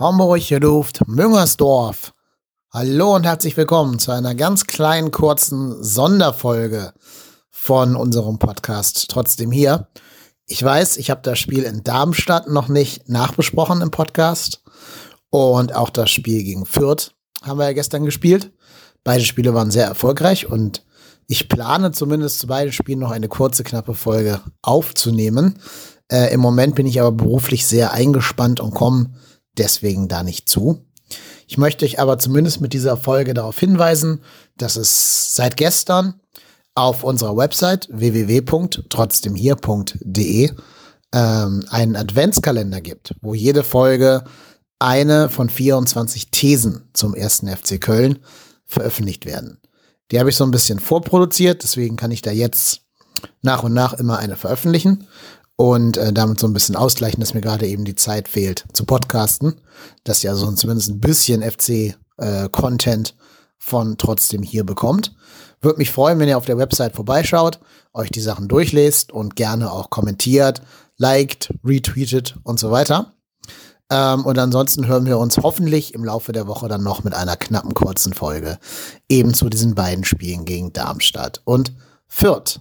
Homburg, Luft, Müngersdorf. Hallo und herzlich willkommen zu einer ganz kleinen, kurzen Sonderfolge von unserem Podcast. Trotzdem hier. Ich weiß, ich habe das Spiel in Darmstadt noch nicht nachbesprochen im Podcast. Und auch das Spiel gegen Fürth haben wir ja gestern gespielt. Beide Spiele waren sehr erfolgreich und ich plane zumindest zu beiden Spielen noch eine kurze, knappe Folge aufzunehmen. Äh, Im Moment bin ich aber beruflich sehr eingespannt und komme deswegen da nicht zu. Ich möchte euch aber zumindest mit dieser Folge darauf hinweisen, dass es seit gestern auf unserer Website www.trotzdemhier.de ähm, einen Adventskalender gibt, wo jede Folge eine von 24 Thesen zum ersten FC Köln veröffentlicht werden. Die habe ich so ein bisschen vorproduziert, deswegen kann ich da jetzt nach und nach immer eine veröffentlichen und äh, damit so ein bisschen ausgleichen, dass mir gerade eben die Zeit fehlt zu podcasten, dass ihr also zumindest ein bisschen FC-Content äh, von trotzdem hier bekommt. Würde mich freuen, wenn ihr auf der Website vorbeischaut, euch die Sachen durchlest und gerne auch kommentiert, liked, retweetet und so weiter. Ähm, und ansonsten hören wir uns hoffentlich im Laufe der Woche dann noch mit einer knappen kurzen Folge eben zu diesen beiden Spielen gegen Darmstadt und Fürth.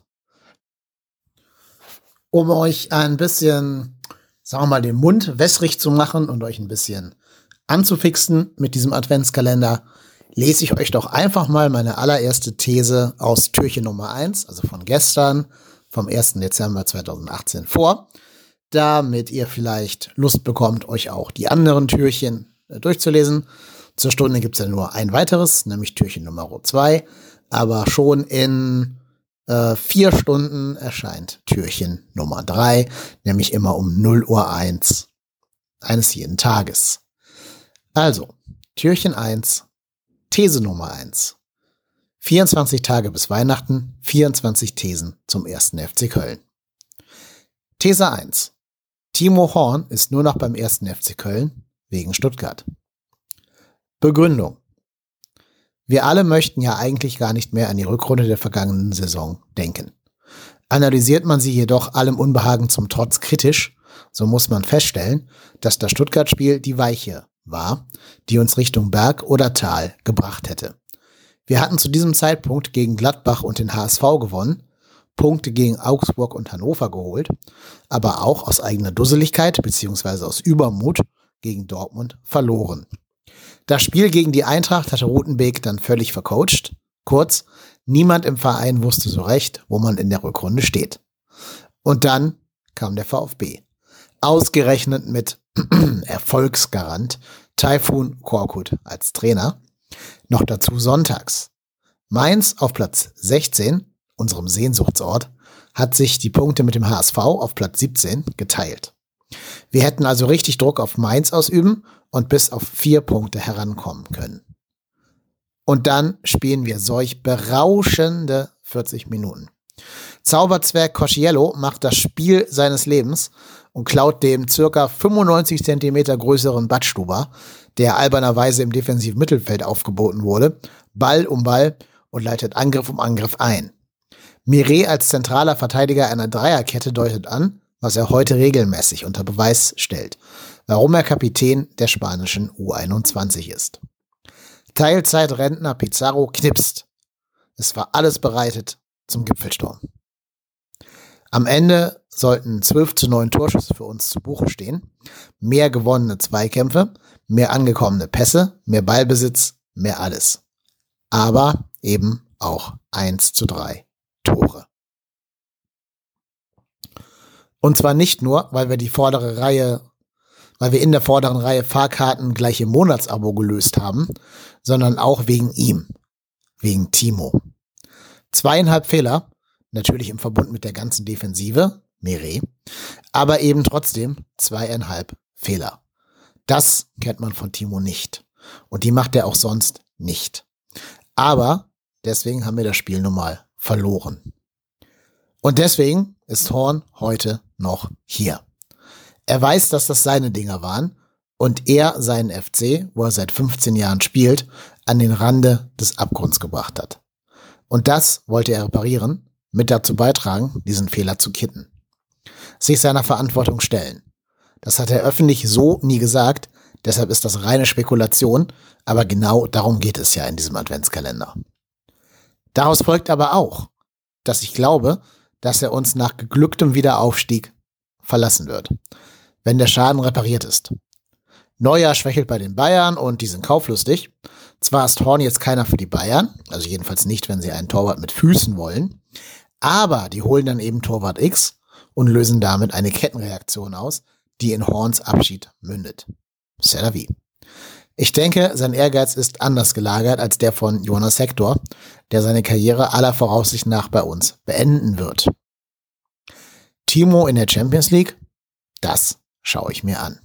Um euch ein bisschen, sagen wir mal, den Mund wässrig zu machen und euch ein bisschen anzufixen mit diesem Adventskalender, lese ich euch doch einfach mal meine allererste These aus Türchen Nummer eins, also von gestern, vom 1. Dezember 2018 vor damit ihr vielleicht Lust bekommt, euch auch die anderen Türchen äh, durchzulesen. Zur Stunde gibt's ja nur ein weiteres, nämlich Türchen Nummer zwei. Aber schon in äh, vier Stunden erscheint Türchen Nummer drei, nämlich immer um 0 Uhr eins eines jeden Tages. Also, Türchen eins, These Nummer eins. 24 Tage bis Weihnachten, 24 Thesen zum ersten FC Köln. These 1. Timo Horn ist nur noch beim ersten FC Köln wegen Stuttgart. Begründung. Wir alle möchten ja eigentlich gar nicht mehr an die Rückrunde der vergangenen Saison denken. Analysiert man sie jedoch allem Unbehagen zum Trotz kritisch, so muss man feststellen, dass das Stuttgart-Spiel die Weiche war, die uns Richtung Berg oder Tal gebracht hätte. Wir hatten zu diesem Zeitpunkt gegen Gladbach und den HSV gewonnen Punkte gegen Augsburg und Hannover geholt, aber auch aus eigener Dusseligkeit bzw. aus Übermut gegen Dortmund verloren. Das Spiel gegen die Eintracht hatte Rutenbeek dann völlig vercoacht. Kurz, niemand im Verein wusste so recht, wo man in der Rückrunde steht. Und dann kam der VfB. Ausgerechnet mit Erfolgsgarant Taifun Korkut als Trainer. Noch dazu sonntags. Mainz auf Platz 16 unserem Sehnsuchtsort, hat sich die Punkte mit dem HSV auf Platz 17 geteilt. Wir hätten also richtig Druck auf Mainz ausüben und bis auf vier Punkte herankommen können. Und dann spielen wir solch berauschende 40 Minuten. Zauberzwerg Cosciello macht das Spiel seines Lebens und klaut dem circa 95 Zentimeter größeren Badstuber, der albernerweise im defensiven Mittelfeld aufgeboten wurde, Ball um Ball und leitet Angriff um Angriff ein. Mire als zentraler Verteidiger einer Dreierkette deutet an, was er heute regelmäßig unter Beweis stellt, warum er Kapitän der spanischen U21 ist. Teilzeitrentner Pizarro knipst. Es war alles bereitet zum Gipfelsturm. Am Ende sollten 12 zu 9 Torschüsse für uns zu Buche stehen, mehr gewonnene Zweikämpfe, mehr angekommene Pässe, mehr Ballbesitz, mehr alles. Aber eben auch 1 zu 3 Tore. Und zwar nicht nur, weil wir die vordere Reihe, weil wir in der vorderen Reihe Fahrkarten gleich im Monatsabo gelöst haben, sondern auch wegen ihm, wegen Timo. Zweieinhalb Fehler, natürlich im Verbund mit der ganzen Defensive, Mere, aber eben trotzdem zweieinhalb Fehler. Das kennt man von Timo nicht. Und die macht er auch sonst nicht. Aber deswegen haben wir das Spiel nun mal verloren. Und deswegen ist Horn heute noch hier. Er weiß, dass das seine Dinger waren und er seinen FC, wo er seit 15 Jahren spielt, an den Rande des Abgrunds gebracht hat. Und das wollte er reparieren, mit dazu beitragen, diesen Fehler zu kitten. Sich seiner Verantwortung stellen. Das hat er öffentlich so nie gesagt, Deshalb ist das reine Spekulation, aber genau darum geht es ja in diesem Adventskalender. Daraus folgt aber auch, dass ich glaube, dass er uns nach geglücktem Wiederaufstieg verlassen wird, wenn der Schaden repariert ist. Neuer schwächelt bei den Bayern und die sind kauflustig. Zwar ist Horn jetzt keiner für die Bayern, also jedenfalls nicht, wenn sie einen Torwart mit Füßen wollen, aber die holen dann eben Torwart X und lösen damit eine Kettenreaktion aus, die in Horns Abschied mündet. C'est la vie. Ich denke, sein Ehrgeiz ist anders gelagert als der von Jonas Hector, der seine Karriere aller Voraussicht nach bei uns beenden wird. Timo in der Champions League? Das schaue ich mir an.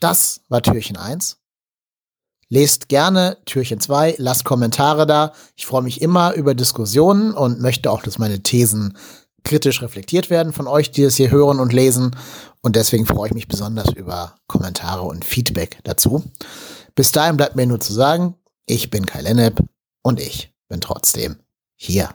Das war Türchen 1. Lest gerne Türchen 2, lasst Kommentare da. Ich freue mich immer über Diskussionen und möchte auch, dass meine Thesen kritisch reflektiert werden von euch, die es hier hören und lesen. Und deswegen freue ich mich besonders über Kommentare und Feedback dazu. Bis dahin bleibt mir nur zu sagen, ich bin Kai Lennep und ich bin trotzdem hier.